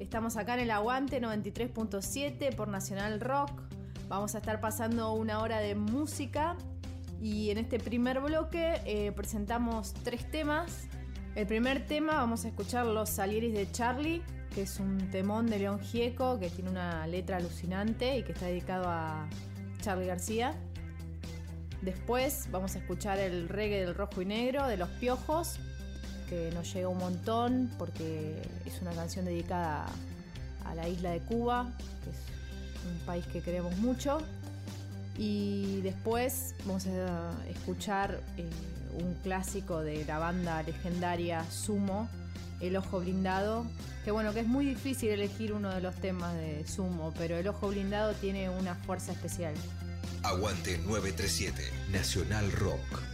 Estamos acá en el Aguante 93.7 por Nacional Rock. Vamos a estar pasando una hora de música y en este primer bloque eh, presentamos tres temas. El primer tema vamos a escuchar Los Salieris de Charlie, que es un temón de León Gieco que tiene una letra alucinante y que está dedicado a Charlie García. Después vamos a escuchar el reggae del rojo y negro de Los Piojos, que nos llega un montón porque es una canción dedicada a la isla de Cuba, que es un país que queremos mucho. Y después vamos a escuchar eh, un clásico de la banda legendaria Sumo, El Ojo Blindado, que bueno, que es muy difícil elegir uno de los temas de Sumo, pero El Ojo Blindado tiene una fuerza especial. Aguante 937, Nacional Rock.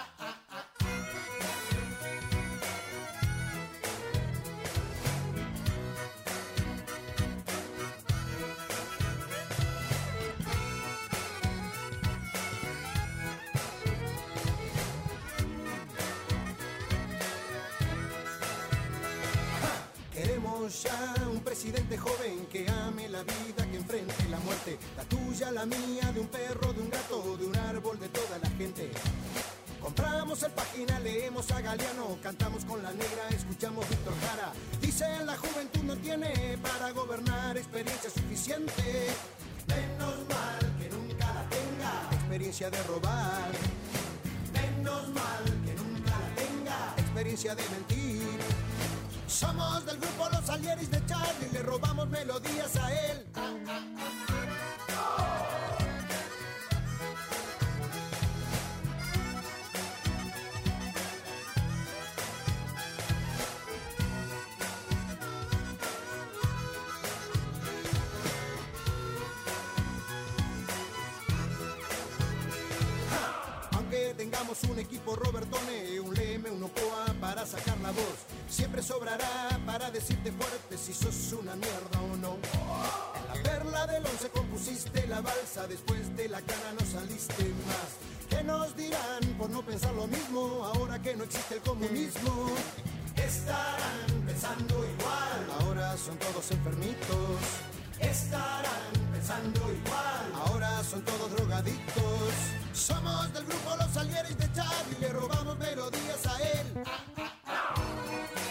Robar. Menos mal que nunca la tenga. Experiencia de mentir. Somos del grupo Los Salieris de Charlie, le robamos melodías a él. Siempre sobrará para decirte fuerte si sos una mierda o no. En la perla del once compusiste la balsa, después de la cara no saliste más. ¿Qué nos dirán por no pensar lo mismo ahora que no existe el comunismo? Estarán pensando igual, ahora son todos enfermitos. Estarán pensando igual, ahora son todos drogadictos. Somos del grupo Los Salieris de Charlie, le robamos melodías a él. El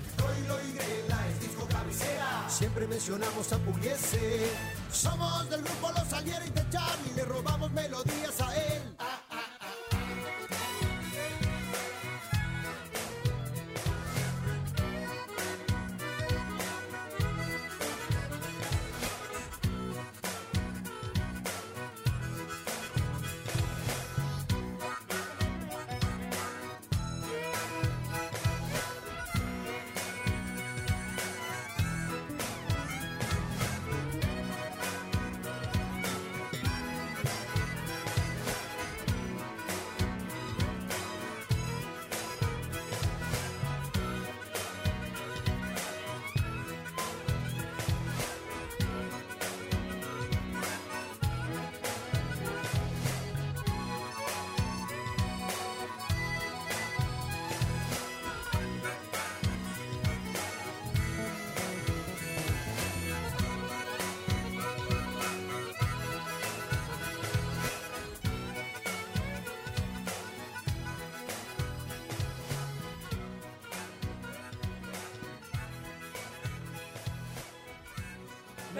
Troilo y Grela es disco cabecera. Siempre mencionamos a Pugliese. Somos del grupo Los Alieres de Charlie, le robamos melodías a él.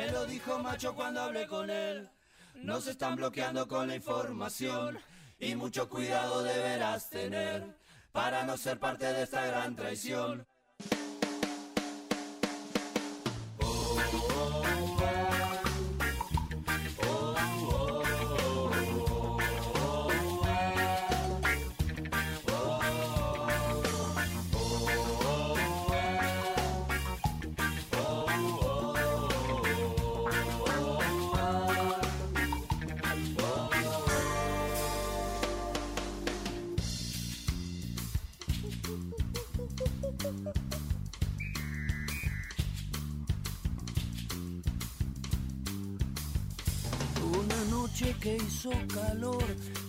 Me lo dijo macho cuando hablé con él. Nos están bloqueando con la información y mucho cuidado deberás tener para no ser parte de esta gran traición.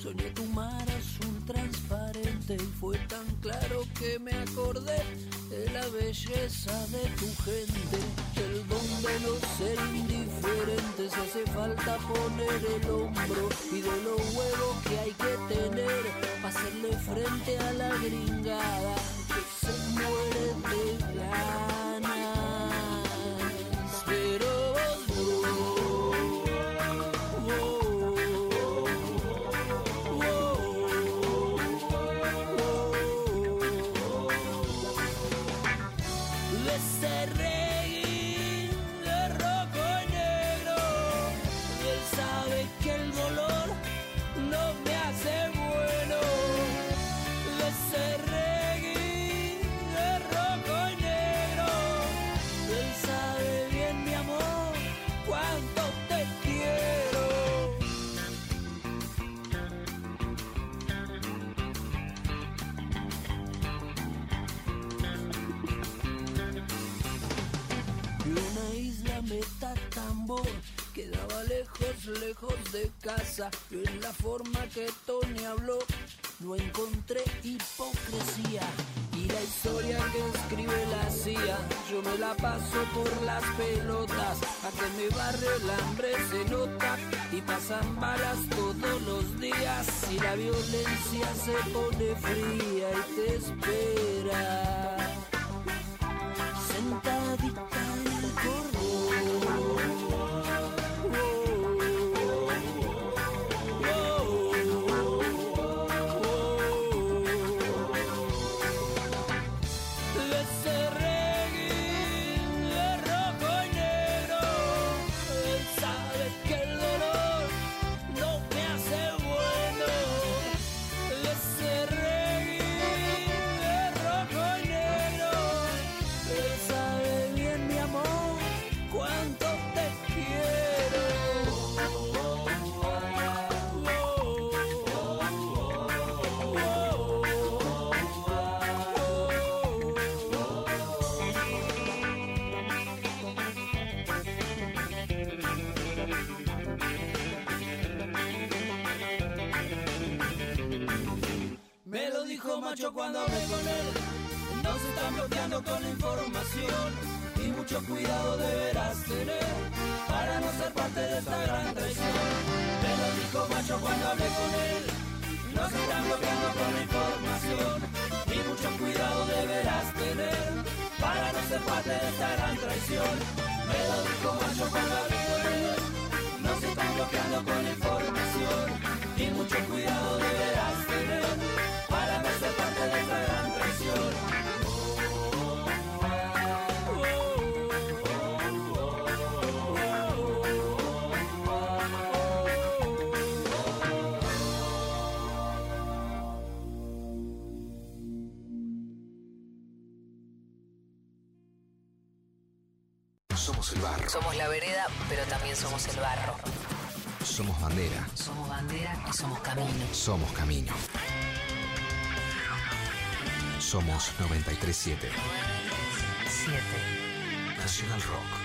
Soñé tu mar azul transparente y fue tan claro que me acordé de la belleza de tu gente, del don de no ser indiferentes. Hace falta poner el hombro y de los huevos que hay que tener para hacerle frente a la gringada que se muere de. Lejos, de casa. Yo en la forma que Tony habló no encontré hipocresía. Y la historia que escribe la CIA, yo me la paso por las pelotas. A que me barre el hambre se nota y pasan balas todos los días. Y la violencia se pone fría y te espera hablé con él. No se están bloqueando con información y mucho cuidado deberás tener para no ser parte de esta gran traición. Me lo dijo macho cuando hablé con él. No se están bloqueando con la información y mucho cuidado deberás tener para no ser parte de esta gran traición. Me lo dijo macho cuando hablé con él. No se están bloqueando con información Somos el barro. Somos la vereda, pero también somos el barro. Somos bandera. Somos bandera y somos camino. Somos camino. Somos 937 Siete. Nacional Rock.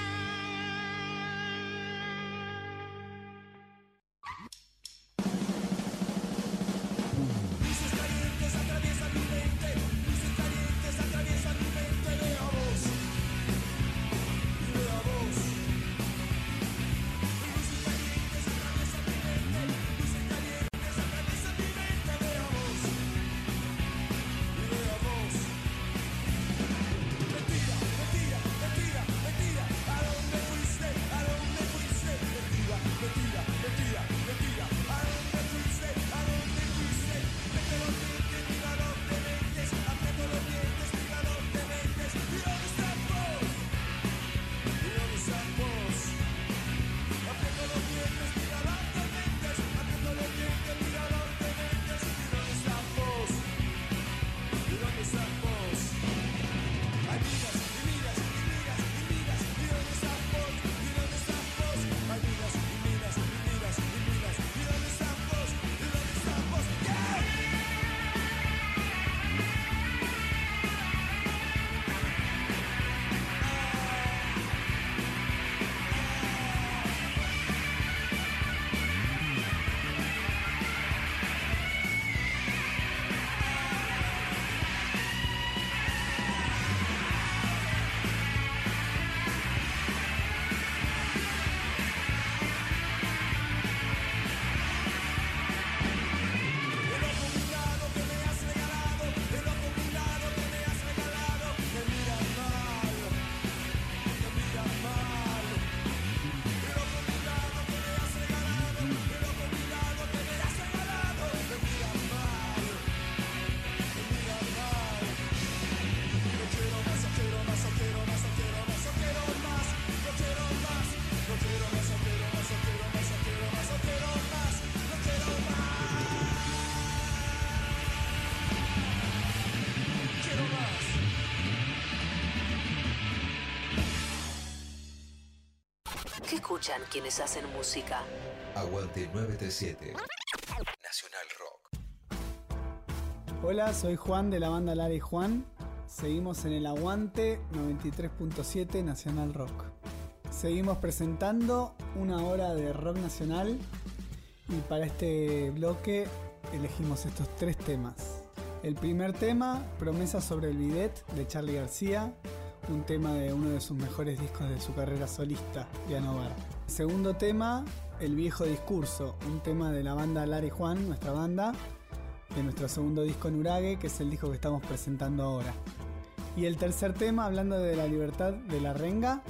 Escuchan quienes hacen música? Aguante 937 Nacional Rock. Hola, soy Juan de la banda Lara y Juan. Seguimos en el Aguante 93.7 Nacional Rock. Seguimos presentando una hora de rock nacional y para este bloque elegimos estos tres temas. El primer tema, Promesa sobre el bidet de Charlie García, un tema de uno de sus mejores discos de su carrera solista, Piano Bar. Segundo tema, El viejo discurso, un tema de la banda Lara y Juan, nuestra banda, de nuestro segundo disco en Urague, que es el disco que estamos presentando ahora. Y el tercer tema, hablando de la libertad de la renga,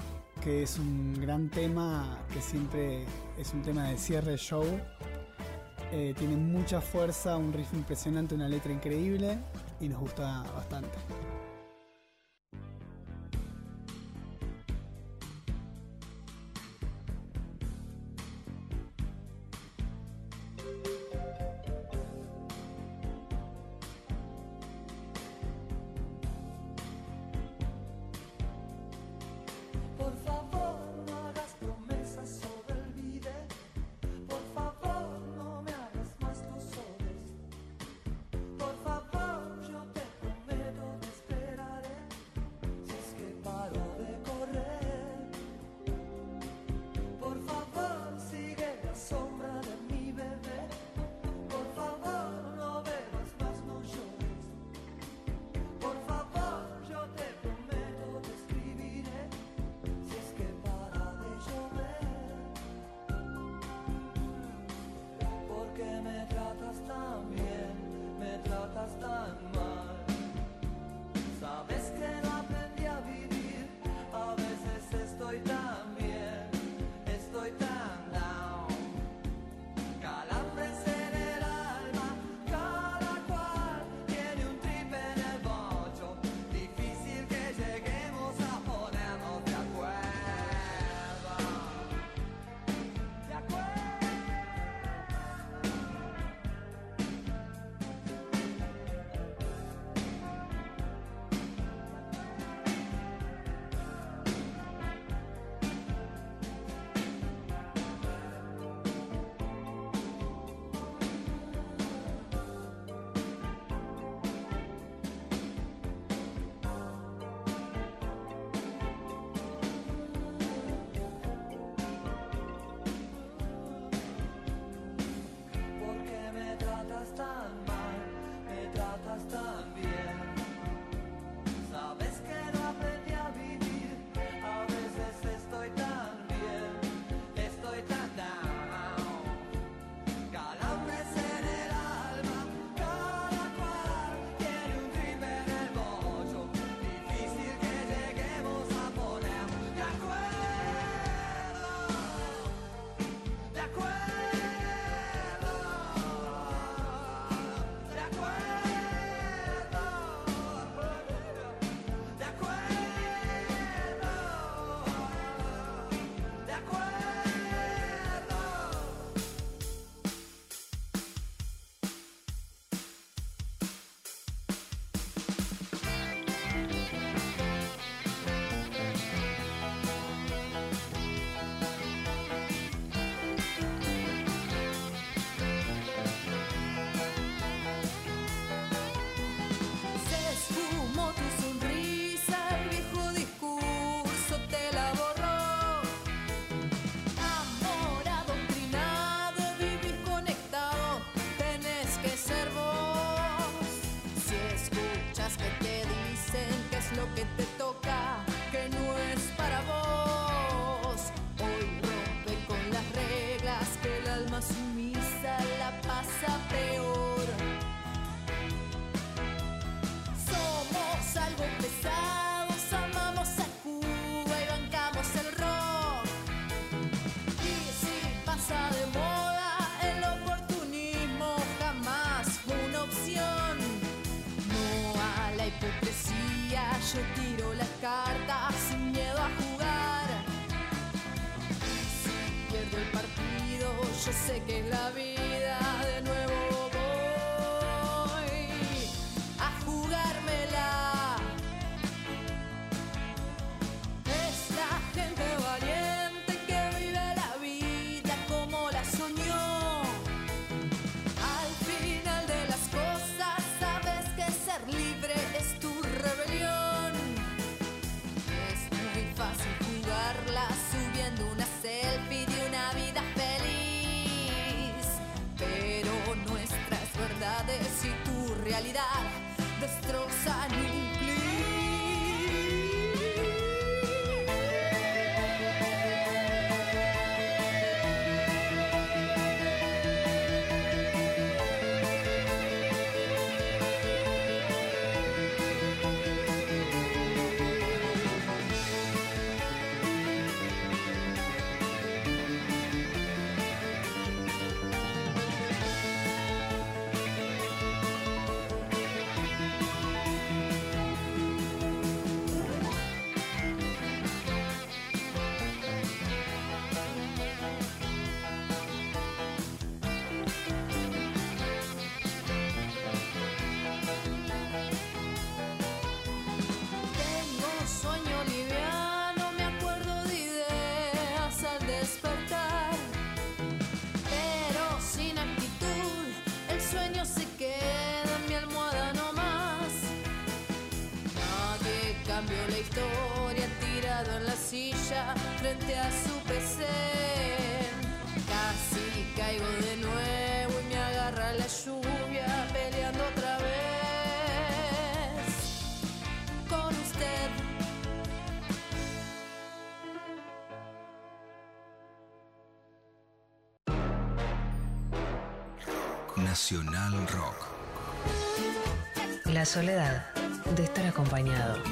que es un gran tema que siempre es un tema de cierre de show. Eh, tiene mucha fuerza, un riff impresionante, una letra increíble y nos gusta bastante. Destrozan Nacional Rock. La soledad de estar acompañado.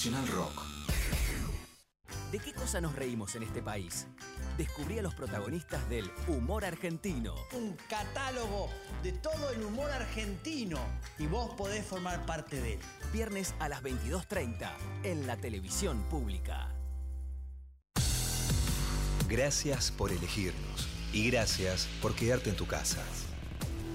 Nacional Rock. ¿De qué cosa nos reímos en este país? Descubrí a los protagonistas del humor argentino. Un catálogo de todo el humor argentino y vos podés formar parte de él. Viernes a las 22.30 en la televisión pública. Gracias por elegirnos y gracias por quedarte en tu casa.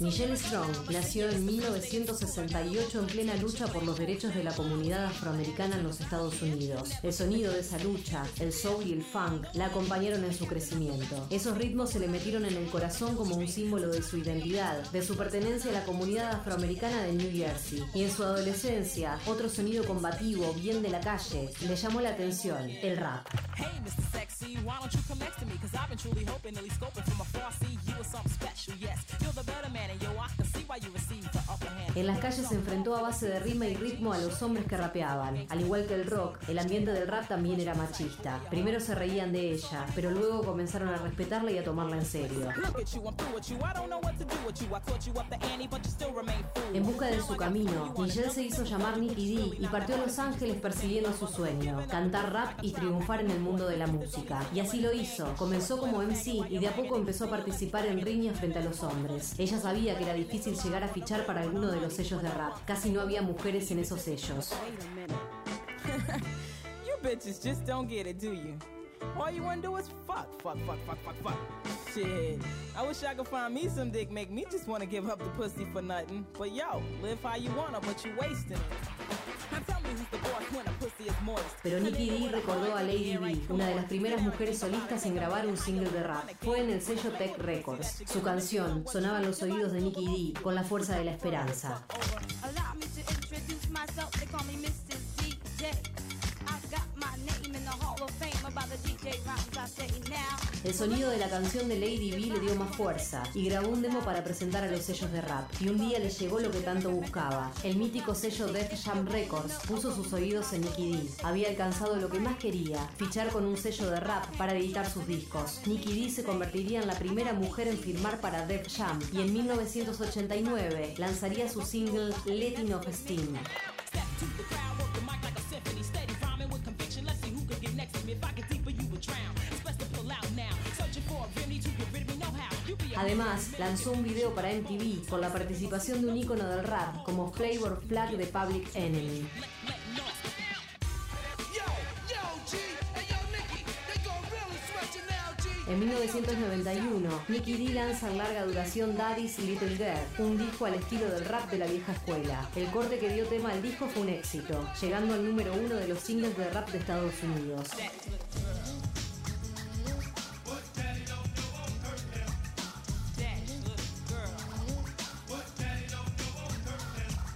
Michelle Strong nació en 1968 en plena lucha por los derechos de la comunidad afroamericana en los Estados Unidos. El sonido de esa lucha, el soul y el funk, la acompañaron en su crecimiento. Esos ritmos se le metieron en el corazón como un símbolo de su identidad, de su pertenencia a la comunidad afroamericana de New Jersey. Y en su adolescencia, otro sonido combativo, bien de la calle, le llamó la atención, el rap. Hey, Mr. Sexy, why don't you come next to me? Cause I've been truly hoping, at least scoping from afar. See you as something special, yes. You're the man, and yo, I can see why you upper hand. En las calles se enfrentó a base de rima y ritmo a los hombres que rapeaban. Al igual que el rock, el ambiente del rap también era machista. Primero se reían de ella, pero luego comenzaron a respetarla y a tomarla en serio. En busca de su camino, Michelle se hizo llamar Nicky D y partió a Los Ángeles persiguiendo su sueño, cantar rap y triunfar en el mundo de la música. Y así lo hizo. Comenzó como MC y de a poco empezó a participar en riñas frente a los hombres. Ella sabía que era difícil llegar a fichar para alguno de los sellos de rap. Casi no había mujeres en esos sellos. You bitches just don't get it, do you? All you wanna do is fuck, fuck, fuck, fuck, fuck, fuck. Shit. I wish I could find me some dick, make me just wanna give up the pussy for nothing. But yo, live how you wanna, but you wasting it. Now tell me who's the boss when a pussy. Pero Nicky D recordó a Lady B, una de las primeras mujeres solistas en grabar un single de rap. Fue en el sello Tech Records. Su canción sonaba en los oídos de Nicky D con la fuerza de la esperanza. El sonido de la canción de Lady B le dio más fuerza y grabó un demo para presentar a los sellos de rap. Y un día le llegó lo que tanto buscaba. El mítico sello Def Jam Records puso sus oídos en Nicky D. Había alcanzado lo que más quería, fichar con un sello de rap para editar sus discos. Nicky D se convertiría en la primera mujer en firmar para Def Jam y en 1989 lanzaría su single Letting of Steam. Además, lanzó un video para MTV con la participación de un ícono del rap como Flavor Flag de Public Enemy. En 1991, Nicky D lanza en larga duración Daddy's Little Girl, un disco al estilo del rap de la vieja escuela. El corte que dio tema al disco fue un éxito, llegando al número uno de los singles de rap de Estados Unidos.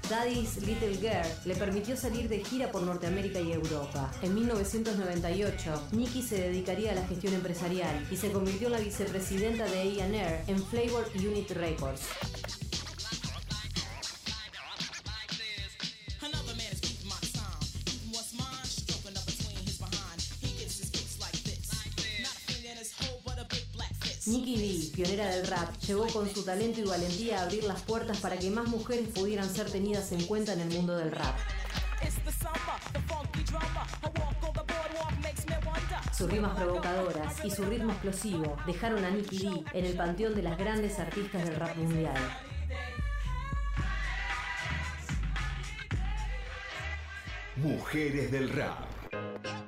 Daddy's Little Girl le permitió salir de gira por Norteamérica y Europa. En 1998, Nicky se dedicaría a la gestión empresarial y se convirtió en la vicepresidenta de A&R en Flavor Unit Records. Pionera del rap, llegó con su talento y valentía a abrir las puertas para que más mujeres pudieran ser tenidas en cuenta en el mundo del rap. Sus rimas provocadoras y su ritmo explosivo dejaron a Nicky D en el panteón de las grandes artistas del rap mundial. Mujeres del Rap.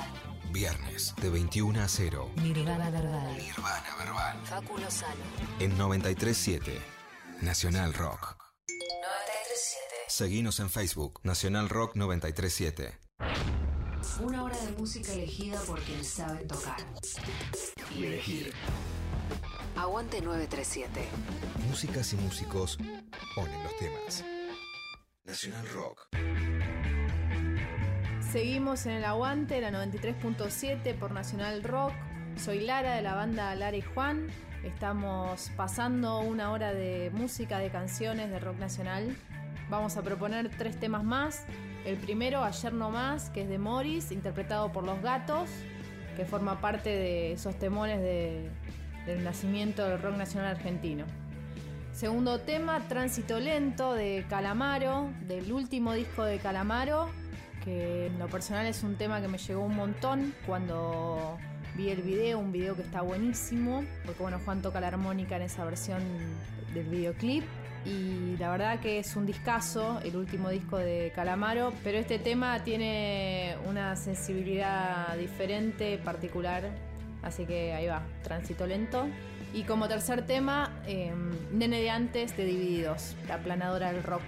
Viernes de 21 a 0 Nirvana Verbal. Nirvana Verbal. Facu Lozano. en 937 Nacional Rock. 937. Seguinos en Facebook Nacional Rock 937. Una hora de música elegida por quien sabe tocar. Y elegir. Aguante 937. Músicas y músicos ponen los temas. Nacional Rock. Seguimos en el aguante, la 93.7 por Nacional Rock. Soy Lara de la banda Lara y Juan. Estamos pasando una hora de música, de canciones de rock nacional. Vamos a proponer tres temas más. El primero, Ayer No Más, que es de Morris, interpretado por Los Gatos, que forma parte de esos temores de- del nacimiento del rock nacional argentino. Segundo tema, Tránsito Lento de Calamaro, del último disco de Calamaro, que en lo personal es un tema que me llegó un montón cuando vi el video, un video que está buenísimo, porque bueno, Juan toca la armónica en esa versión del videoclip. Y la verdad que es un discazo, el último disco de Calamaro, pero este tema tiene una sensibilidad diferente, particular, así que ahí va, tránsito lento. Y como tercer tema, eh, Nene de antes de Divididos, la planadora del rock.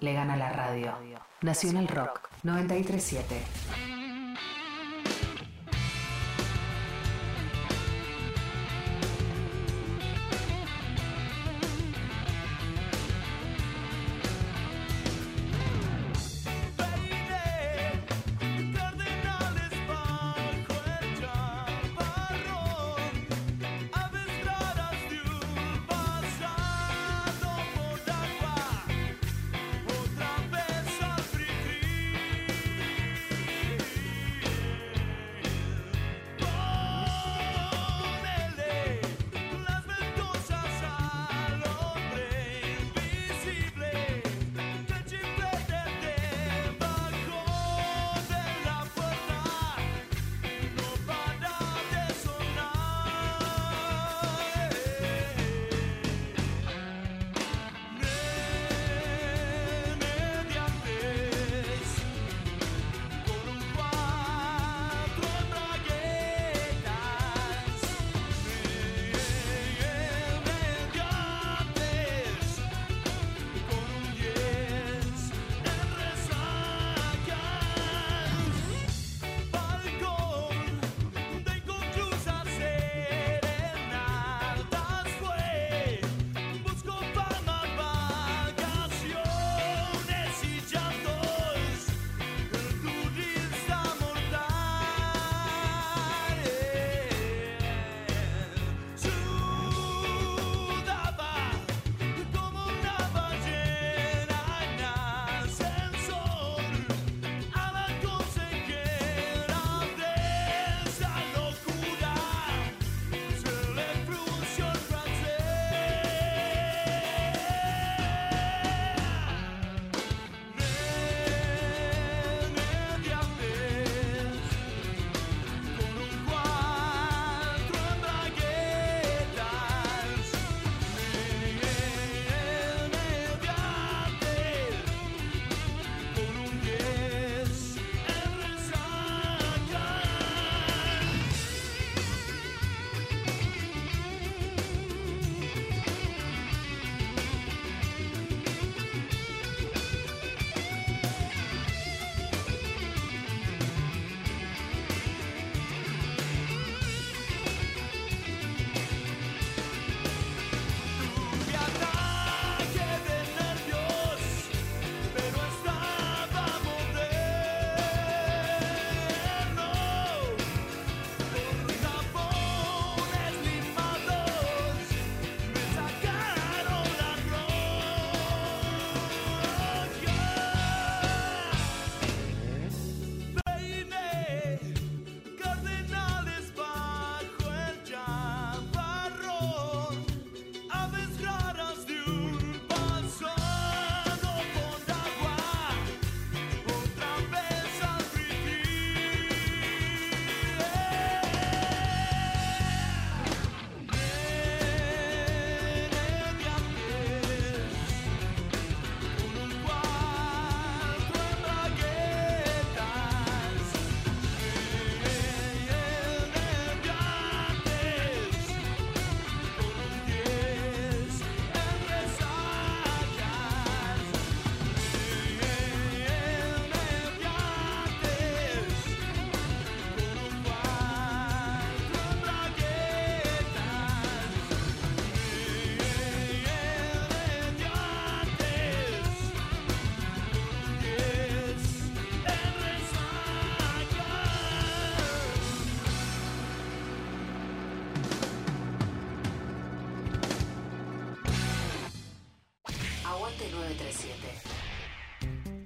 Le gana la radio. Nacional Rock 937.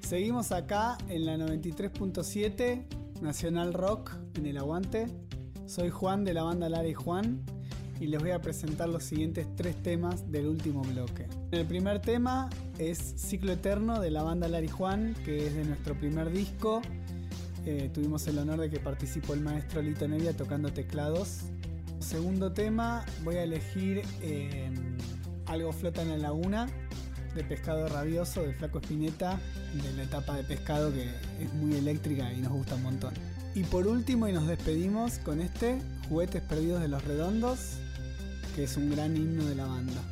Seguimos acá en la 93.7 Nacional Rock en el Aguante. Soy Juan de la banda Lara y Juan y les voy a presentar los siguientes tres temas del último bloque. El primer tema es Ciclo Eterno de la banda Lara y Juan, que es de nuestro primer disco. Eh, tuvimos el honor de que participó el maestro Lito Nevia tocando teclados. Segundo tema, voy a elegir eh, Algo flota en la laguna de Pescado Rabioso de Flaco Espineta, de la etapa de pescado que es muy eléctrica y nos gusta un montón. Y por último, y nos despedimos con este, Juguetes Perdidos de los Redondos, que es un gran himno de la banda.